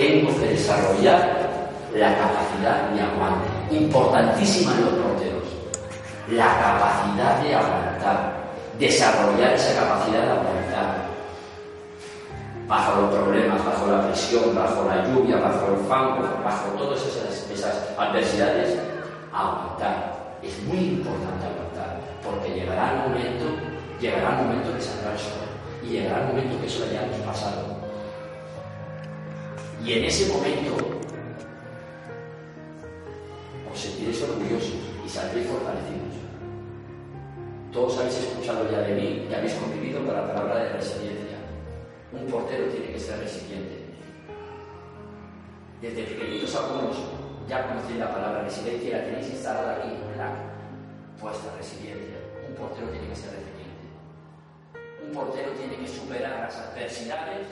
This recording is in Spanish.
tengo que desarrollar la capacidad de aguante, importantísima en los porteros, la capacidad de aguantar, desarrollar esa capacidad de aguantar bajo los problemas, bajo la presión, bajo la lluvia, bajo el fango, bajo todas esas, esas adversidades, aguantar. Es muy importante aguantar, porque llegará el momento, llegará el momento que saldrá el sol, y llegará el momento que eso ya hemos pasado. Y en ese momento os sentiréis orgullosos y saldréis fortalecidos. Todos habéis escuchado ya de mí y habéis convivido con la palabra de resiliencia. Un portero tiene que ser resiliente. Desde pequeñitos algunos ya conocéis la palabra resiliencia y la tenéis instalada aquí en la vuestra resiliencia. Un portero tiene que ser resiliente. Un portero tiene que superar las adversidades